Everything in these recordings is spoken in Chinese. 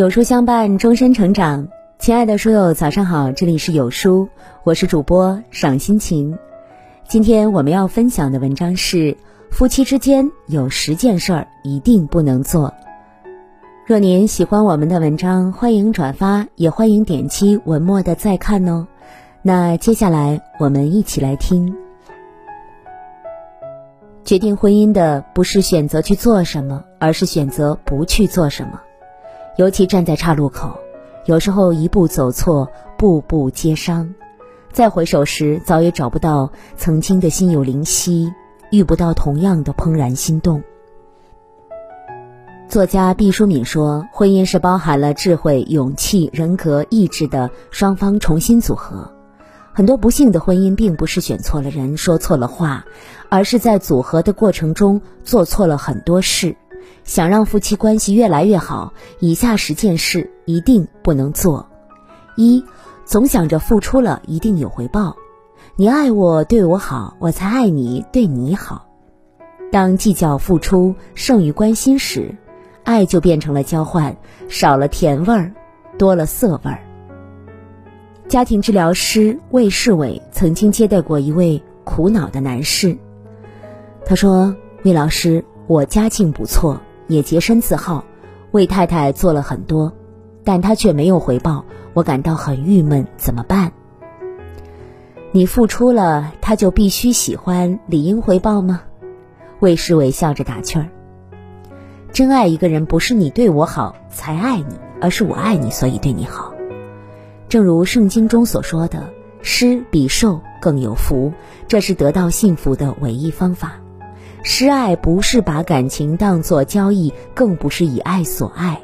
有书相伴，终身成长。亲爱的书友，早上好，这里是有书，我是主播赏心情。今天我们要分享的文章是：夫妻之间有十件事儿一定不能做。若您喜欢我们的文章，欢迎转发，也欢迎点击文末的再看哦。那接下来我们一起来听。决定婚姻的不是选择去做什么，而是选择不去做什么。尤其站在岔路口，有时候一步走错，步步皆伤。再回首时，早也找不到曾经的心有灵犀，遇不到同样的怦然心动。作家毕淑敏说：“婚姻是包含了智慧、勇气、人格、意志的双方重新组合。很多不幸的婚姻，并不是选错了人，说错了话，而是在组合的过程中做错了很多事。”想让夫妻关系越来越好，以下十件事一定不能做：一，总想着付出了一定有回报，你爱我对我好，我才爱你对你好。当计较付出胜于关心时，爱就变成了交换，少了甜味儿，多了涩味儿。家庭治疗师魏世伟曾经接待过一位苦恼的男士，他说：“魏老师，我家境不错。”也洁身自好，为太太做了很多，但他却没有回报，我感到很郁闷，怎么办？你付出了，他就必须喜欢，理应回报吗？魏世伟笑着打趣儿。真爱一个人，不是你对我好才爱你，而是我爱你，所以对你好。正如圣经中所说的：“施比受更有福”，这是得到幸福的唯一方法。施爱不是把感情当作交易，更不是以爱所爱，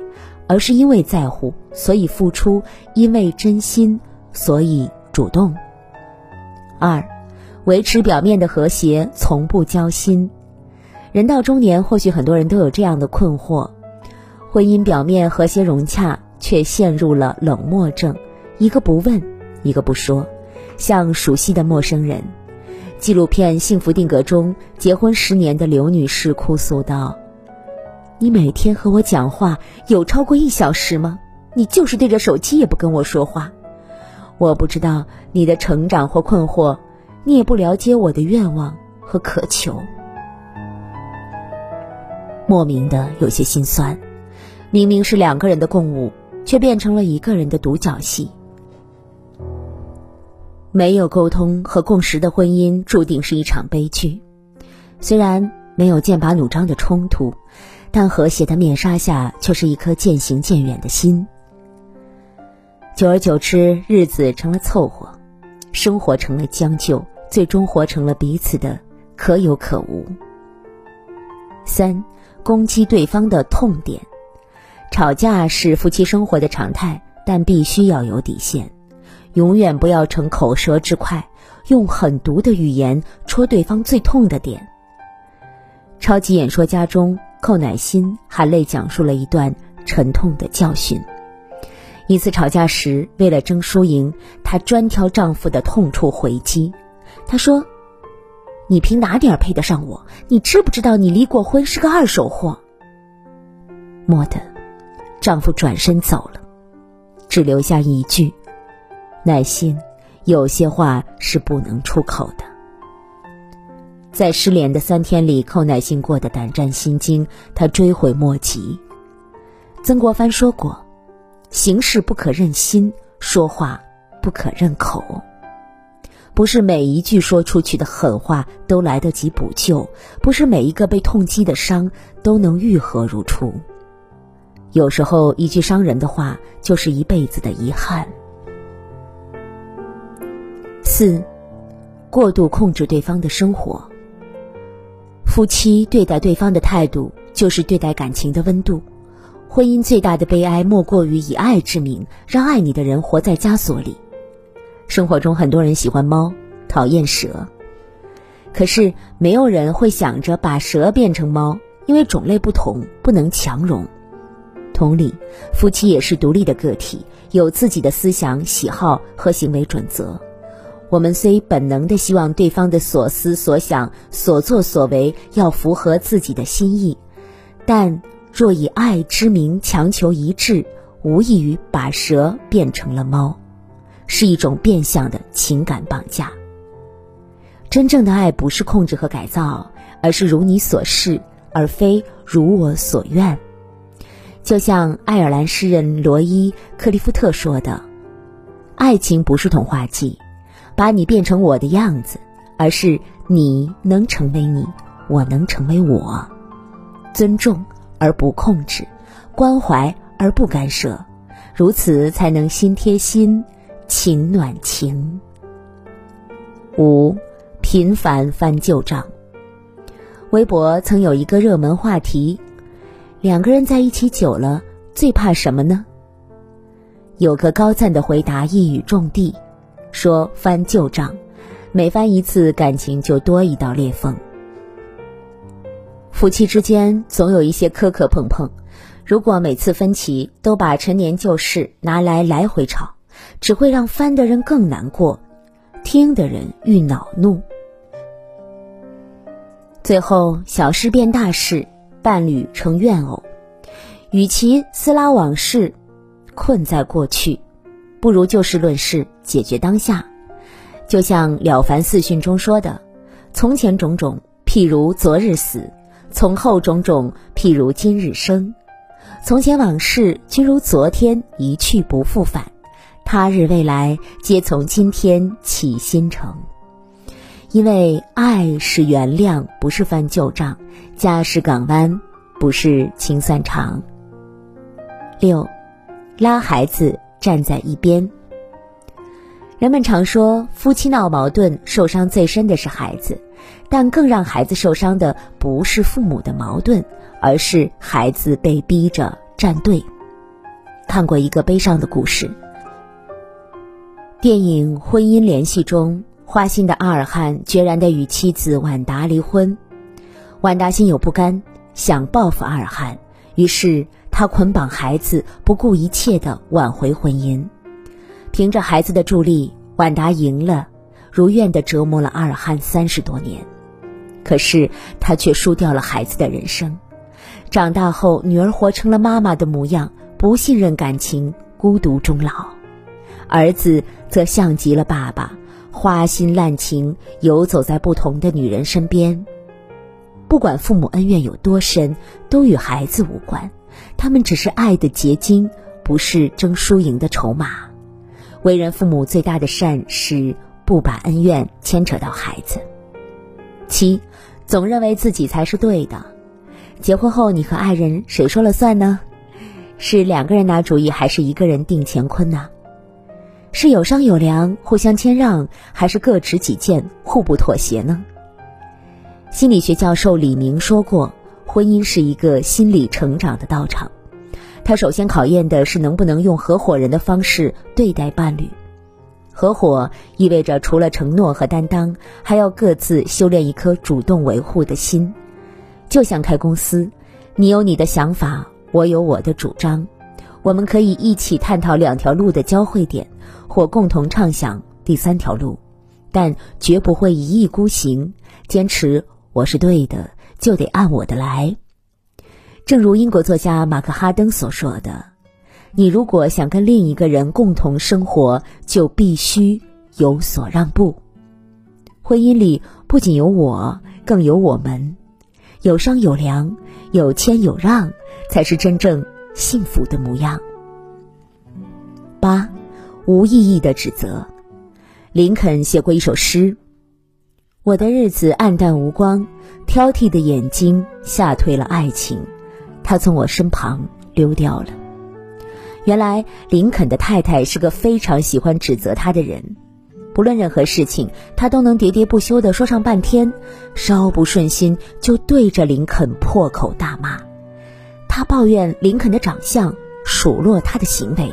而是因为在乎，所以付出；因为真心，所以主动。二，维持表面的和谐，从不交心。人到中年，或许很多人都有这样的困惑：婚姻表面和谐融洽，却陷入了冷漠症，一个不问，一个不说，像熟悉的陌生人。纪录片《幸福定格》中，结婚十年的刘女士哭诉道：“你每天和我讲话有超过一小时吗？你就是对着手机也不跟我说话。我不知道你的成长或困惑，你也不了解我的愿望和渴求。莫名的有些心酸，明明是两个人的共舞，却变成了一个人的独角戏。”没有沟通和共识的婚姻注定是一场悲剧。虽然没有剑拔弩张的冲突，但和谐的面纱下却是一颗渐行渐远的心。久而久之，日子成了凑合，生活成了将就，最终活成了彼此的可有可无。三，攻击对方的痛点。吵架是夫妻生活的常态，但必须要有底线。永远不要逞口舌之快，用狠毒的语言戳对方最痛的点。超级演说家中，寇乃馨含泪讲述了一段沉痛的教训。一次吵架时，为了争输赢，她专挑丈夫的痛处回击。她说：“你凭哪点配得上我？你知不知道你离过婚，是个二手货？”蓦地，丈夫转身走了，只留下一句。耐心，有些话是不能出口的。在失联的三天里，寇乃馨过得胆战心惊，她追悔莫及。曾国藩说过：“行事不可任心，说话不可任口。”不是每一句说出去的狠话都来得及补救，不是每一个被痛击的伤都能愈合如初。有时候，一句伤人的话，就是一辈子的遗憾。四，过度控制对方的生活。夫妻对待对方的态度，就是对待感情的温度。婚姻最大的悲哀，莫过于以爱之名，让爱你的人活在枷锁里。生活中很多人喜欢猫，讨厌蛇，可是没有人会想着把蛇变成猫，因为种类不同，不能强融。同理，夫妻也是独立的个体，有自己的思想、喜好和行为准则。我们虽本能的希望对方的所思所想、所作所为要符合自己的心意，但若以爱之名强求一致，无异于把蛇变成了猫，是一种变相的情感绑架。真正的爱不是控制和改造，而是如你所示，而非如我所愿。就像爱尔兰诗人罗伊·克利夫特说的：“爱情不是童话剧，把你变成我的样子，而是你能成为你，我能成为我。尊重而不控制，关怀而不干涉，如此才能心贴心，情暖情。”五，频繁翻旧账。微博曾有一个热门话题。两个人在一起久了，最怕什么呢？有个高赞的回答一语中的，说翻旧账，每翻一次，感情就多一道裂缝。夫妻之间总有一些磕磕碰碰，如果每次分歧都把陈年旧事拿来来回吵，只会让翻的人更难过，听的人愈恼怒，最后小事变大事。伴侣成怨偶，与其撕拉往事，困在过去，不如就事论事，解决当下。就像《了凡四训》中说的：“从前种种，譬如昨日死；从后种种，譬如今日生。从前往事，均如昨天，一去不复返。他日未来，皆从今天起新程。”因为爱是原谅，不是翻旧账；家是港湾，不是清算场。六，拉孩子站在一边。人们常说，夫妻闹矛盾，受伤最深的是孩子，但更让孩子受伤的不是父母的矛盾，而是孩子被逼着站队。看过一个悲伤的故事，电影《婚姻联系》中。花心的阿尔汉决然地与妻子晚达离婚，晚达心有不甘，想报复阿尔汉，于是他捆绑孩子，不顾一切地挽回婚姻。凭着孩子的助力，晚达赢了，如愿地折磨了阿尔汉三十多年。可是他却输掉了孩子的人生。长大后，女儿活成了妈妈的模样，不信任感情，孤独终老；儿子则像极了爸爸。花心滥情，游走在不同的女人身边。不管父母恩怨有多深，都与孩子无关。他们只是爱的结晶，不是争输赢的筹码。为人父母最大的善是不把恩怨牵扯到孩子。七，总认为自己才是对的。结婚后，你和爱人谁说了算呢？是两个人拿主意，还是一个人定乾坤呢？是有商有量，互相谦让，还是各执己见，互不妥协呢？心理学教授李明说过，婚姻是一个心理成长的道场。它首先考验的是能不能用合伙人的方式对待伴侣。合伙意味着除了承诺和担当，还要各自修炼一颗主动维护的心。就像开公司，你有你的想法，我有我的主张，我们可以一起探讨两条路的交汇点。或共同畅想第三条路，但绝不会一意孤行，坚持我是对的就得按我的来。正如英国作家马克·哈登所说的：“你如果想跟另一个人共同生活，就必须有所让步。婚姻里不仅有我，更有我们，有商有量，有谦有让，才是真正幸福的模样。”八。无意义的指责。林肯写过一首诗：“我的日子暗淡无光，挑剔的眼睛吓退了爱情，他从我身旁溜掉了。”原来林肯的太太是个非常喜欢指责他的人，不论任何事情，他都能喋喋不休地说上半天，稍不顺心就对着林肯破口大骂。他抱怨林肯的长相，数落他的行为。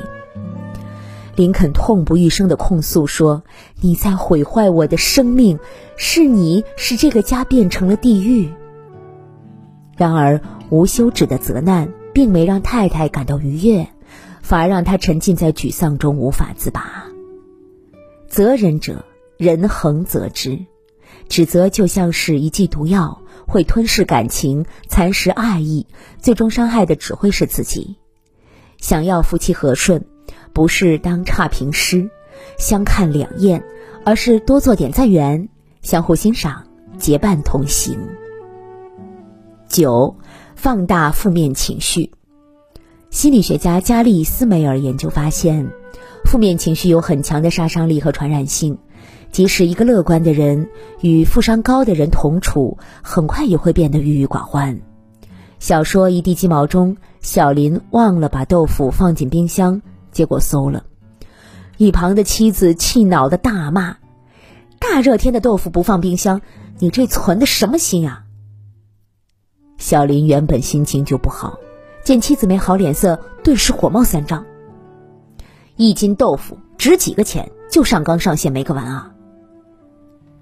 林肯痛不欲生地控诉说：“你在毁坏我的生命，是你使这个家变成了地狱。”然而，无休止的责难并没让太太感到愉悦，反而让她沉浸在沮丧中无法自拔。责人者，人恒责之；指责就像是一剂毒药，会吞噬感情，蚕食爱意，最终伤害的只会是自己。想要夫妻和顺，不是当差评师，相看两厌，而是多做点赞缘，相互欣赏，结伴同行。九，放大负面情绪。心理学家加利斯梅尔研究发现，负面情绪有很强的杀伤力和传染性。即使一个乐观的人与负伤高的人同处，很快也会变得郁郁寡欢。小说《一地鸡毛》中，小林忘了把豆腐放进冰箱，结果馊了。一旁的妻子气恼的大骂：“大热天的豆腐不放冰箱，你这存的什么心啊？”小林原本心情就不好，见妻子没好脸色，顿时火冒三丈：“一斤豆腐值几个钱？就上纲上线没个完啊！”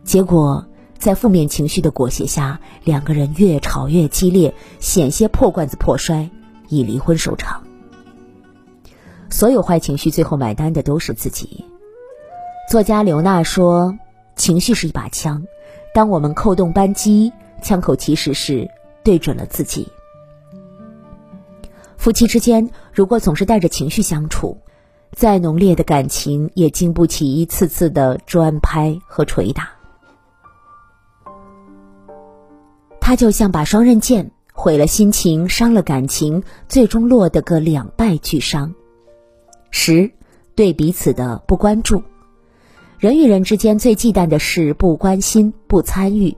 结果，在负面情绪的裹挟下，两个人越吵越激烈，险些破罐子破摔，以离婚收场。所有坏情绪最后买单的都是自己。作家刘娜说：“情绪是一把枪，当我们扣动扳机，枪口其实是对准了自己。”夫妻之间如果总是带着情绪相处，再浓烈的感情也经不起一次次的专拍和捶打。他就像把双刃剑，毁了心情，伤了感情，最终落得个两败俱伤。十，对彼此的不关注。人与人之间最忌惮的是不关心、不参与。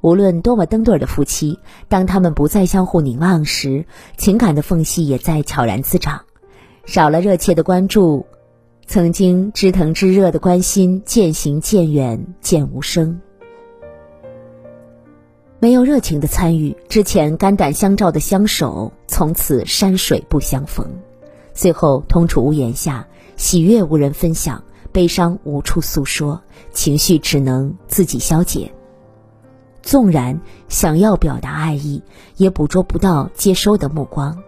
无论多么登对的夫妻，当他们不再相互凝望时，情感的缝隙也在悄然滋长。少了热切的关注，曾经知疼知热的关心渐行渐远，渐无声。没有热情的参与，之前肝胆相照的相守，从此山水不相逢；最后同处屋檐下，喜悦无人分享，悲伤无处诉说，情绪只能自己消解。纵然想要表达爱意，也捕捉不到接收的目光。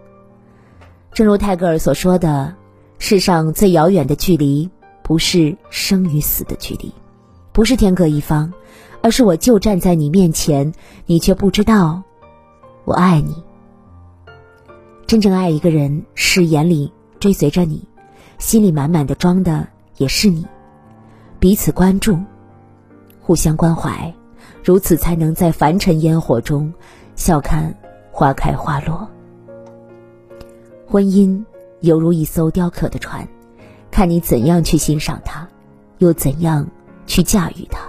正如泰戈尔所说的：“世上最遥远的距离，不是生与死的距离，不是天各一方。”而是我就站在你面前，你却不知道我爱你。真正爱一个人，是眼里追随着你，心里满满的装的也是你，彼此关注，互相关怀，如此才能在凡尘烟火中笑看花开花落。婚姻犹如一艘雕刻的船，看你怎样去欣赏它，又怎样去驾驭它。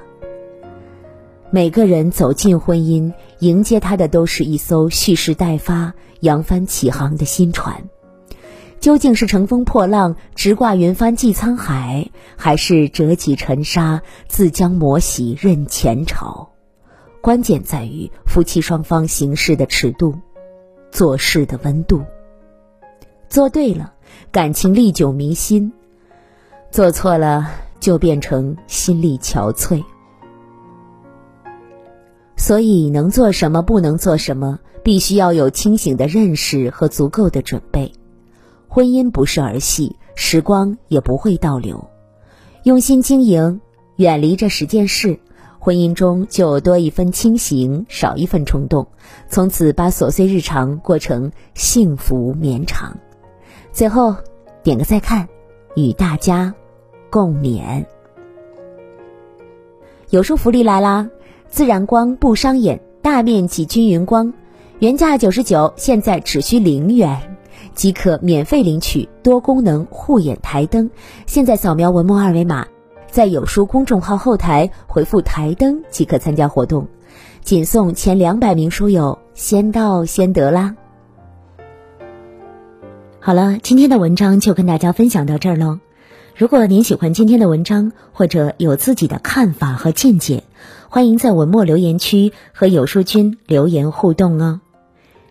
每个人走进婚姻，迎接他的都是一艘蓄势待发、扬帆起航的新船。究竟是乘风破浪、直挂云帆济沧海，还是折戟沉沙、自将磨洗任前朝？关键在于夫妻双方行事的尺度，做事的温度。做对了，感情历久弥新；做错了，就变成心力憔悴。所以，能做什么，不能做什么，必须要有清醒的认识和足够的准备。婚姻不是儿戏，时光也不会倒流。用心经营，远离这十件事，婚姻中就多一分清醒，少一份冲动。从此，把琐碎日常过成幸福绵长。最后，点个再看，与大家共勉。有书福利来啦！自然光不伤眼，大面积均匀光，原价九十九，现在只需零元，即可免费领取多功能护眼台灯。现在扫描文末二维码，在有书公众号后台回复“台灯”即可参加活动，仅送前两百名书友，先到先得啦。好了，今天的文章就跟大家分享到这儿喽。如果您喜欢今天的文章，或者有自己的看法和见解，欢迎在文末留言区和有书君留言互动哦。